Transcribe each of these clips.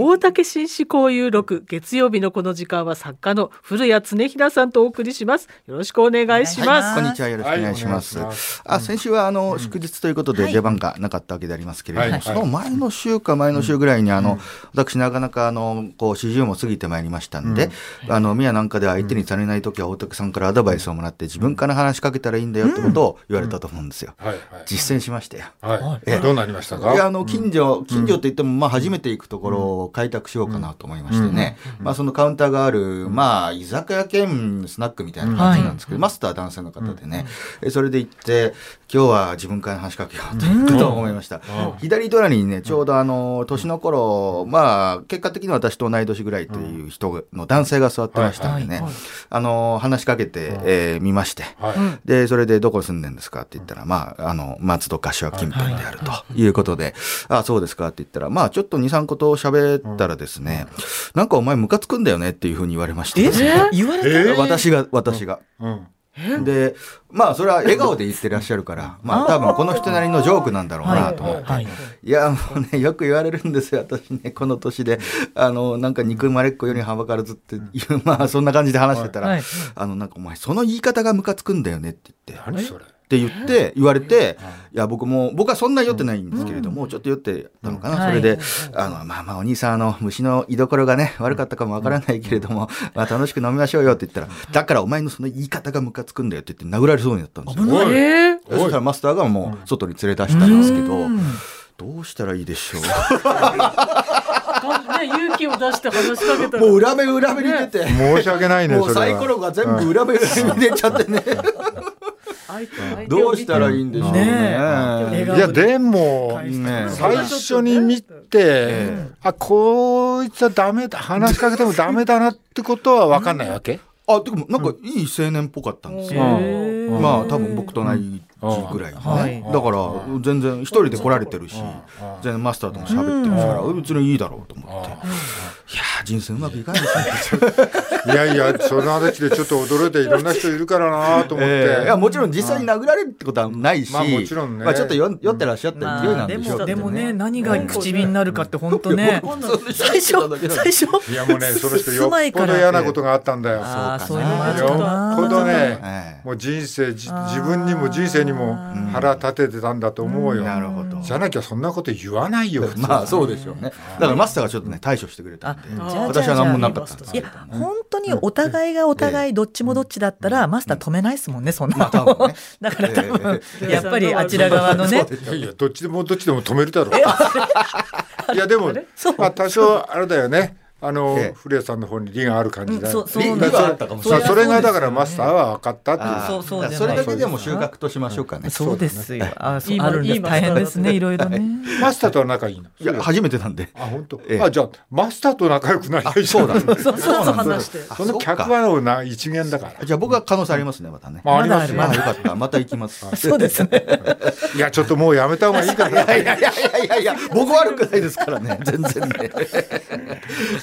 大竹紳士交友録月曜日のこの時間は作家の古谷恒平さんとお送りします。よろしくお願いします、こんにちは。よろしくお願いします。はい。ますあ先週はあの、祝日ということで出番がなかったわけでありますけれども、はい。その前の週か前の週ぐらいにあの、私なかなかあのこう40も過ぎてまいりましたんで、あの宮なんかで相手にされない時は大竹さんからアドバイスをもらって自分から話しかけたらいいんだよってことを言われたと思うんですよ。はい。はい。実践しましたよ。はい。ええ。どうなりましたか？いやあの近所、近所って言っても、まあ、初めて行くところを開拓しようかなと思いましてね、まあ、そのカウンターがある、まあ、居酒屋兼スナックみたいな感じなんですけど、マスター男性の方でね、えそれで行って、今日は自分から話しかけようということを思いました。左隣にね、ちょうどあの、年の頃、まあ、結果的に私と同い年ぐらいという人の男性が座ってましたんでね、あの、話しかけて、えー見まして、はい。で、それでどこ住んでんですか？って言ったら、まあ、あの、松戸柏近辺であるということで、あそうですか？って言ったら、まあ、ちょっと2、3個と喋ったらですね、なんかお前ムカつくんだよねっていうふうに言われまして、言われえ私が、私が。うん。で、まあ、それは笑顔で言ってらっしゃるから、まあ、多分この人なりのジョークなんだろうなと思って。はい。い。や、もうね、よく言われるんですよ、私ね、この年で。あの、なんか憎まれっ子よりはばからずっていう、まあ、そんな感じで話してたら、はい。あの、なんかお前、その言い方がムカつくんだよねって言って。何それ？って言って、言われて、いや、僕も、僕はそんな酔ってないんですけれども、ちょっと酔ってたのかな。それで、あの、まあまあ、お兄さん、あの、虫の居所がね、悪かったかもわからないけれども、まあ、楽しく飲みましょうよって言ったら、だからお前のその言い方がムカつくんだよって言って殴られそうになったんですよ。そしたらマスターがもう、外に連れ出したんですけど、どうしたらいいでしょ ね、勇気を出して話しかけたもう裏目裏目に出て、申し訳ないね、もう。サイコロが全部裏目裏目に出ちゃってね、どうしたらいいんでしょうね。ねいや、でも、ね最初に見て、あ、こいつはダメだ、話しかけてもダメだなってことは分かんないわけ？あ、でもなんかいい青年っぽかったんですよ。うん。まあ多分僕と同じぐらいのね、だから全然一人で来られてるし、全然マスターとも喋ってるから、別にいいだろうと思って、いやー人生うまくいかないですね。いやいや、その話でちょっと驚いていろんな人いるからなと思って。えーいやもちろん実際に殴られるってことはないし、まあもちろんね。まあちょっと酔酔ってらっしゃったま勢いなんでしょうけどもでもね。ね。何が口火になるかって本当ね。最初最初。いやもうね、その人よっぽど嫌なことがあったんだよ。ああそうか。なのがちょっとなよっぽどねえ、えもう人生、じ自分にも人生にも腹立ててたんだと思うよ。なるほど。じゃなきゃそんなこと言わないよ。まあそうでしょうね。だからマスターがちょっとね対処してくれたんで、私は何もなかったんですいや。本当にお互いがお互いどっちもどっちだったらマスター止めないですもんねそんなまあね だから多分ええやっぱりあちら側のねいやいや、どっちでもどっちでも止めるだろう。いや、でも、まあ多少あれだよね。あのええ、古谷さんの方に利がある感じだうんです理はあったかもしれない。さあそれがだからマスターは分かったっていう。そうそうそれだけでも収穫としましょうかね。そうですよあそういいあるんです大変ですねいろいろねマスターとは仲いいの？いや初めてなんで。あ、本当？ええあ、じゃあ、マスターと仲良くなりゃいそうだ。そうそう話してその客はのな一元だから。じゃあ僕は可能性ありますねまたね。まあ、ありますまあよ。よかった。また行きます。そうですねいや、ちょっともうやめた方がいいからいやいやいやいやいやいや、僕悪くないですからね、全然ね。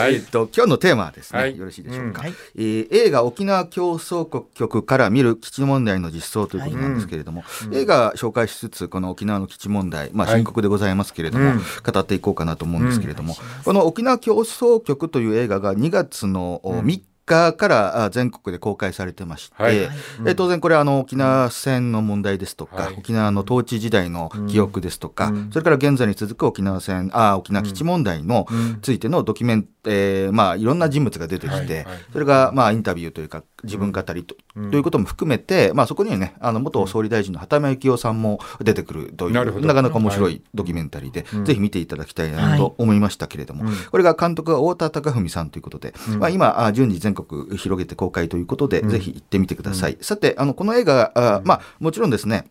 はい。えっと、今日のテーマはですね、はい。よろしいでしょうか、うん。はいえー映画沖縄競争局から見る基地問題の実相ということなんですけれども、映画紹介しつつ、この沖縄の基地問題、まあはい。深刻でございますけれども、うん。語っていこうかなと思うんですけれども、この沖縄競争局という映画が2月の3日からあ全国で公開されてまして、はい。えー当然これあの沖縄戦の問題ですとか、はい。沖縄の統治時代の記憶ですとか、それから現在に続く沖縄戦あ沖縄基地問題のついてのドキュメント、えーまあいろんな人物が出てきて、はい。はい。それがまあインタビューというか自分語りと,、ということも含めて、まあそこにはねあの元総理大臣の畑山幸夫さんも出てくるというなかなか面白いドキュメンタリーで、ぜひ見ていただきたいなと思いましたけれども、これが監督が太田貴文さんということで、まあ、今あ順次全国広げて公開ということで、ぜひ行ってみてください。さてあのこの映画あ、まあ、もちろんですね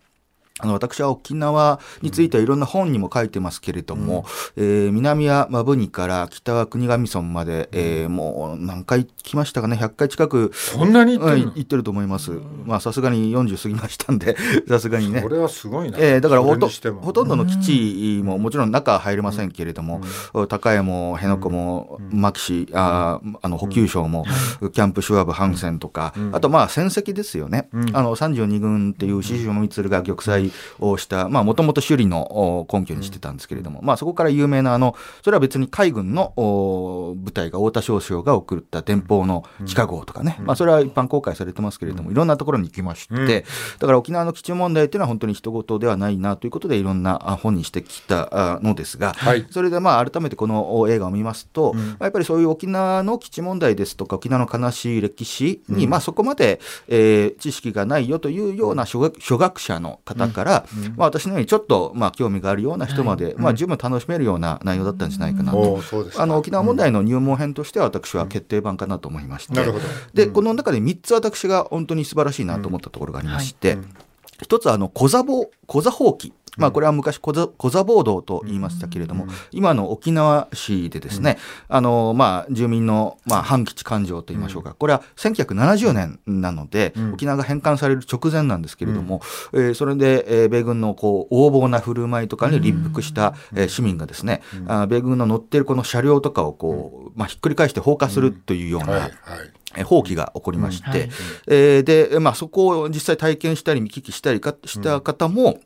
あの私は沖縄についてはいろんな本にも書いてますけれども、えー南は摩文仁から北は国頭村まで、えーもう何回来ましたかね？100回近くそんなに言ってんの？うん行ってると思います。まあさすがに40過ぎましたんで さすがにね。こ。れはすごいな。えーだからほとほとんどの基地ももちろん中は入れませんけれども、高江も辺野古も牧師あーあの補給省も、キャンプシュワブハンセンとか、あとまあ戦績ですよね、あの32軍っていう獅子も満が玉砕りをしたもともと首里の根拠にしてたんですけれども、まあ、そこから有名なあのそれは別に海軍の部隊が太田少将が送った電報の地下号とかね、まあ、それは一般公開されてますけれどもいろんなところに行きまして、だから沖縄の基地問題っていうのは本当に人事ではないなということでいろんな本にしてきたのですが、はい、それでまあ改めてこの映画を見ますと、やっぱりそういう沖縄の基地問題ですとか沖縄の悲しい歴史に、まあそこまで、えー、知識がないよというような初学初学者の方から、まあ、私のようにちょっとまあ興味があるような人まで、まあ、十分楽しめるような内容だったんじゃないかなと、あの沖縄問題の入門編としては私は決定版かなと思いまして、でこの中で3つ私が本当に素晴らしいなと思ったところがありまして、一つはあの小座ぼ小座放棄まあ、これは昔小座、小座暴動と言いましたけれども、今の沖縄市でですね、あの、まあ、住民の、まあ、反基地感情と言いましょうか、これは1970年なので、沖縄が返還される直前なんですけれども、えー、それで、えー、米軍のこう横暴な振る舞いとかに立腹した、えー、市民がですね、あ米軍の乗っているこの車両とかをこう、まあ、ひっくり返して放火するというような、はいはい。放棄が起こりまして、うえー、で、まあ、そこを実際体験したり見聞きしたりかした方も、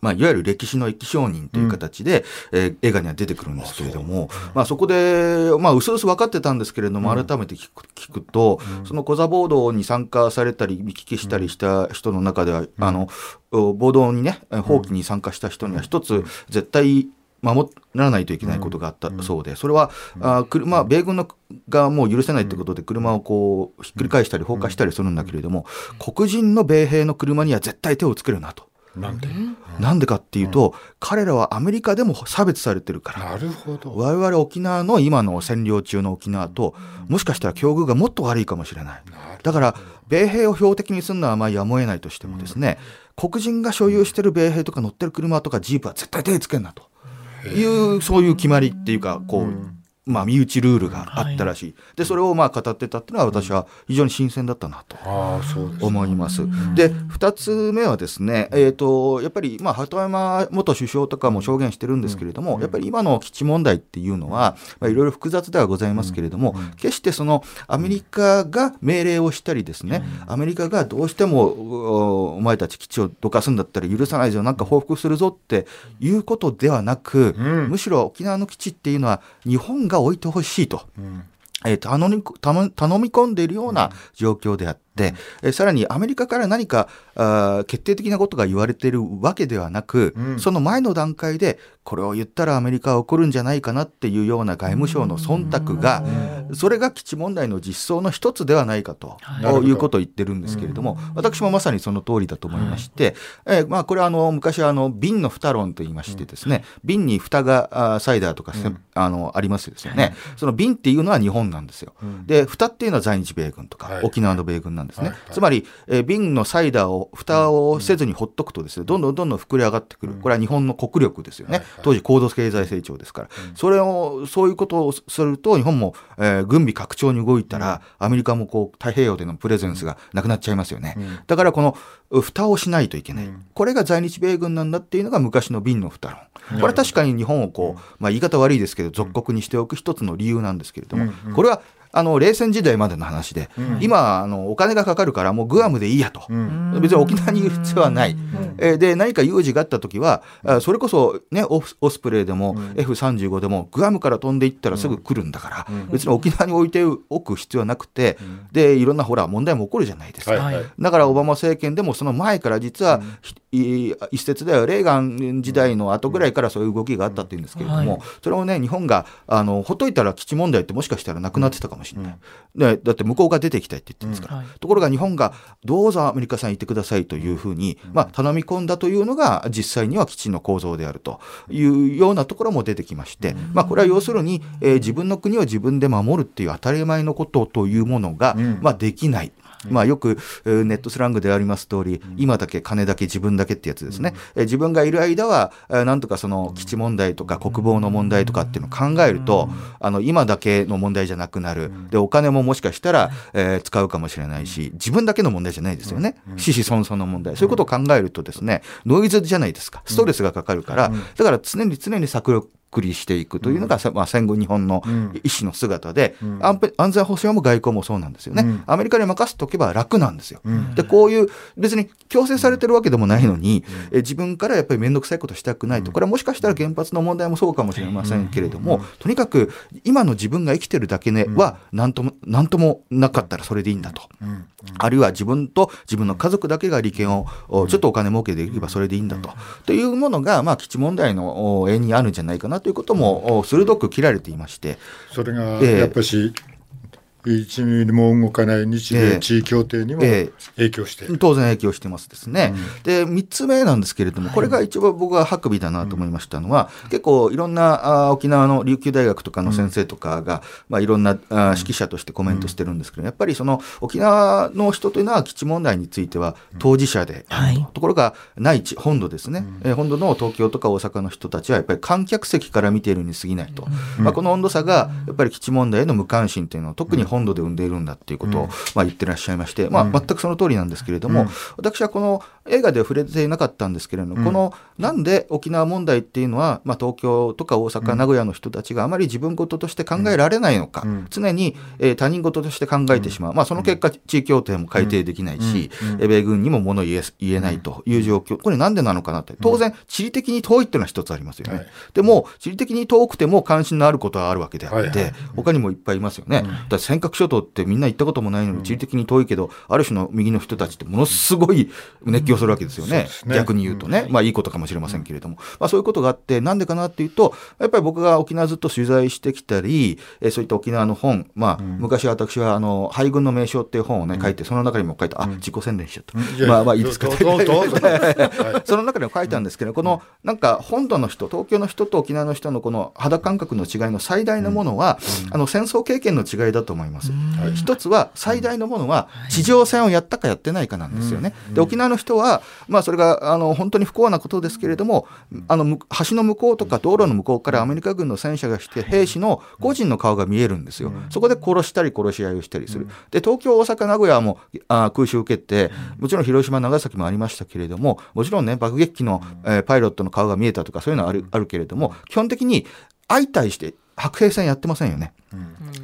まあ、いわゆる歴史の液証人という形で、うん、えー、映画には出てくるんですけれども、そまあ、そこで、まあ、うすうす分かってたんですけれども、改めて聞く聞くと、うん、そのコザ暴動に参加されたり、見聞きしたりした人の中では、うん、あの、暴動にね、放棄に参加した人には一つ、絶対守らないといけないことがあったそうで、それは、あ車、米軍のがもう許せないということで、車をこうひっくり返したり、放火したりするんだけれども、黒人の米兵の車には絶対手をつけるなと。なんで、なんでかっていうと、うん、彼らはアメリカでも差別されてるから。なるほど。我々沖縄の今の占領中の沖縄と、もしかしたら境遇がもっと悪いかもしれない。だから、米兵を標的にするのはまあやむを得ないとしてもですね、うん、黒人が所有してる米兵とか乗ってる車とかジープは絶対手つけんなと。いう、そういう決まりっていうか、こう、まあ、身内ルールがあったらしい、はい、でそれをまあ語ってたっていうのは私は非常に新鮮だったなと思います。で2つ目はですね、えーと、やっぱり、まあ、鳩山元首相とかも証言してるんですけれども、やっぱり今の基地問題っていうのは、まあ、いろいろ複雑ではございますけれども、決してそのアメリカが命令をしたりですね、アメリカがどうしてもお前たち基地をどかすんだったら許さないぞなんか報復するぞっていうことではなく、むしろ沖縄の基地っていうのは日本が置いてほしいと。うんえー、頼み頼み込んでいるような状況であって、うさらにアメリカから何かあ決定的なことが言われているわけではなく、うん、その前の段階でこれを言ったらアメリカは怒るんじゃないかなっていうような外務省の忖度が、それが基地問題の実装の一つではないかと、い。うことを言ってるんですけれども、私もまさにその通りだと思いまして、えー、まあ、これはあの昔はあの瓶の蓋論と言いましてですね、瓶に蓋がサイダーとか、あのありますですよね、その瓶っていうのは日本なんですよ。で蓋っていうのは在日米軍とか、沖縄の米軍なんですね。つまり、えー、瓶のサイダーを蓋をせずにほっとくとですね、どんどんどんどん膨れ上がってくる。これは日本の国力ですよね。当時高度経済成長ですから、それをそういうことをすると日本も、えー、軍備拡張に動いたら、アメリカもこう太平洋でのプレゼンスがなくなっちゃいますよね、だからこの蓋をしないといけない、これが在日米軍なんだっていうのが昔の瓶の蓋論。これは確かに日本をこう、まあ、言い方悪いですけど属国にしておく一つの理由なんですけれども、これはあの冷戦時代までの話で、うん、今あのお金がかかるからもうグアムでいいやと、うん、別に沖縄にいる必要はない、うん、えー、で何か有事があった時はそれこそ、ね、オスプレイでも F35 でもグアムから飛んでいったらすぐ来るんだから、別に沖縄に置いておく必要はなくて、でいろんなほら問題も起こるじゃないですか、はいはい、だからオバマ政権でもその前から実は、一説ではレーガン時代の後ぐらいからそういう動きがあったっていうんですけれども、それをね日本があのほっといたら基地問題ってもしかしたらなくなってたかもしれない、でだって向こうが出てきたいって言ってるんですから、ところが日本がどうぞアメリカさん行ってくださいというふうに、まあ、頼み込んだというのが実際には基地の構造であるというようなところも出てきまして、まあ、これは要するに、えー、自分の国を自分で守るっていう当たり前のことというものが、まあ、できない。まあ、よくネットスラングであります通り、今だけ金だけ自分だけってやつですね、え自分がいる間はなんとかその基地問題とか国防の問題とかっていうのを考えるとあの今だけの問題じゃなくなる。でお金ももしかしたら、えー、使うかもしれないし自分だけの問題じゃないですよね。死死孫孫の問題。そういうことを考えるとですねノイズじゃないですか。ストレスがかかるからだから常に常に策くりしていくというのが、まあ、戦後日本のん。意思の姿で、ん。安全保障も外交もそうなんですよね、うん。アメリカに任せておけば楽なんですよ。ん。でこういう別に強制されてるわけでもないのに、え自分からやっぱり面倒くさいことしたくないとこれはもしかしたら原発の問題もそうかもしれませんけれども、とにかく今の自分が生きてるだけねは何とも何ともなかったらそれでいいんだと。うん。あるいは自分と自分の家族だけが利権をおちょっとお金儲けできればそれでいいんだと。というものが、まあ、基地問題のお縁にあるんじゃないかなということもお鋭く切られていまして、それがええ。やっぱし1ミリも動かない日ええ。米地位協定にもええ。影響している。当然影響してますですね。で、3つ目なんですけれども、これが一番僕がハクビだなと思いましたのは、結構いろんなあ沖縄の琉球大学とかの先生とかが、まあ、いろんなあ指揮者としてコメントしてるんですけど、やっぱりその沖縄の人というのは基地問題については当事者であると、はい。ところが内地、本土ですね、えー本土の東京とか大阪の人たちはやっぱり観客席から見ているに過ぎないと、まあ、この温度差がやっぱり基地問題への無関心というのを特に本土で生んでいるんだっていうことを、まあ、言ってらっしゃいまして、まあ、全くその通りなんですけれども、私はこの映画では触れていなかったんですけれども、このなんで沖縄問題っていうのは、まあ、東京とか大阪、名古屋の人たちがあまり自分事として考えられないのか、常に、えー他人事として考えてしまう、まあ、その結果、地位協定も改定できないし、えー米軍にも物を言え言えないという状況、これなんでなのかなって、当然、地理的に遠いっていうのは一つありますよね。はい。でも、地理的に遠くても関心のあることはあるわけであって、他にもいっぱいいますよね。だ尖閣諸島ってみんな行ったこともないのに、地理的に遠いけど、ある種の右の人たちってものすごい熱狂するわけですよね。ね。逆に言うとね、まあいいことかもしれませんけれども、まあそういうことがあって、なんでかなっていうと、やっぱり僕が沖縄ずっと取材してきたり、えーそういった沖縄の本、まあ、昔私はあの、敗軍の名称っていう本をね、書いて、その中にも書いた、あ、自己宣伝しちゃった。まあまあいいですか。ど その中でも書いたんですけど、このなんか本土の人、東京の人と沖縄の人のこの肌感覚の違いの最大のものは、あの戦争経験の違いだと思います。一つは最大のものは地上戦をやったかやってないかなんですよね。で沖縄の人は、まあ、それがあの本当に不幸なことですけれども、あのむ橋の向こうとか道路の向こうからアメリカ軍の戦車が来て兵士の個人の顔が見えるんですよ。そこで殺したり殺し合いをしたりする。で東京、大阪、名古屋もあ空襲を受けて、もちろん広島、長崎もありましたけれども、もちろんね、爆撃機の、えーパイロットの顔が見えたとか、そういうのはあるあるけれども、基本的に相対して白兵戦やってませんよね。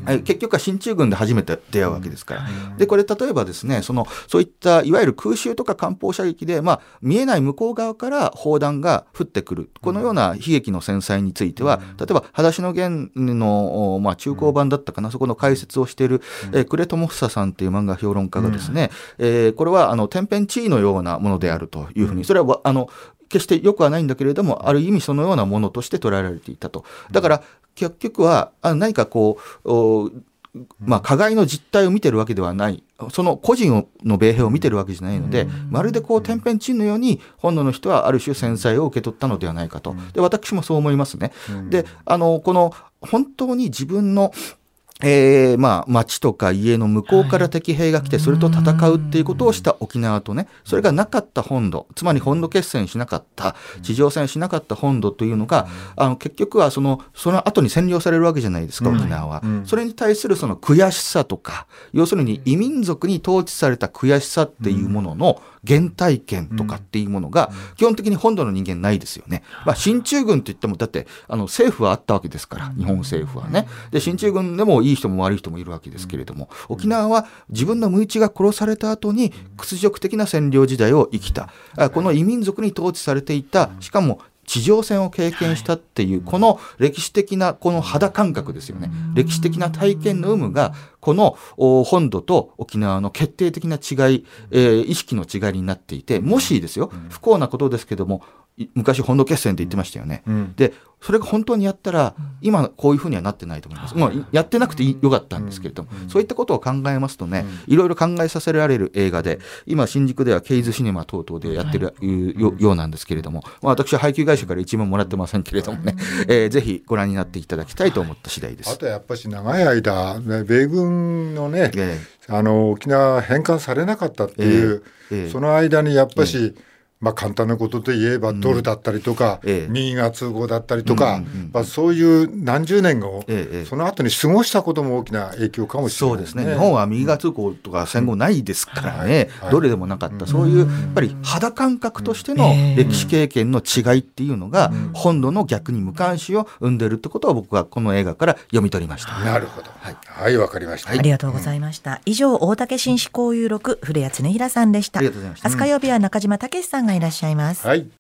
はい結局は進駐軍で初めて出会うわけですから。で、これ例えばですね、その、そういったいわゆる空襲とか艦砲射撃で、まあ、見えない向こう側から砲弾が降ってくる。このような悲劇の戦災については、例えば、裸足の弦の、おまあ、中古版だったかな、そこの解説をしている、えー呉智房さんっていう漫画評論家がですね、えーこれは、あの、天変地異のようなものであるというふうに、それはわ、あの、決して良くはないんだけれども、ある意味そのようなものとして捉えられていたと。だから、結局は、あ何かこう、おまあ、加害の実態を見てるわけではない、その個人をの米兵を見てるわけじゃないので、まるでこう天変地異のように、本土の人はある種、繊細を受け取ったのではないかと、で私もそう思いますね。であのこの本当に自分のえーまあ、町とか家の向こうから敵兵が来て、それと戦うっていうことをした沖縄とね、それがなかった本土、つまり本土決戦しなかった、地上戦しなかった本土というのが、あの結局はその、その後に占領されるわけじゃないですか、沖縄は。それに対するその悔しさとか、要するに異民族に統治された悔しさっていうものの原体験とかっていうものが、基本的に本土の人間ないですよね。まあ、進駐軍って言っても、だって、あの、政府はあったわけですから、日本政府はね。で、進駐軍でもいい人も悪い人もいるわけですけれども、沖縄は自分の無一が殺された後に屈辱的な占領時代を生きた。あこの異民族に統治されていた、しかも地上戦を経験したっていう、この歴史的なこの肌感覚ですよね。歴史的な体験の有無が、このお本土と沖縄の決定的な違い、えー意識の違いになっていて、もしですよ、不幸なことですけども、い昔本土決戦って言ってましたよね。ん。で、それが本当にやったら、今こういうふうにはなってないと思います。もうやってなくてよかったんですけれども、そういったことを考えますとね、いろいろ考えさせられる映画で、今新宿ではケイズシネマ等々でやってるよようなんですけれども、まあ、私は配給会社から一文もらってませんけれどもね、えーぜひご覧になっていただきたいと思った次第です。あとやっぱし長い間、ね米軍のね、えあの沖縄返還されなかったっていう、その間にやっぱし、まあ簡単なことで言えばドルだったりとか、ええ。右が通合だったりとか、うんうんうんまあ、そういう何十年を、えその後に過ごしたことも大きな影響かもしれないそうですね。日本は右側通行とか戦後ないですからね、はい。どれでもなかった、そういうやっぱり肌感覚としての歴史経験の違いっていうのが、本土の逆に無関心を生んでるってことは僕はこの映画から読み取りました。なるほど。はい、わ、かりました。ありがとうございました。以上、大竹紳士交友録、古谷恒平さんでした。ありがとうございました。明日火曜日は中島武さんがいらっしゃいます。はい。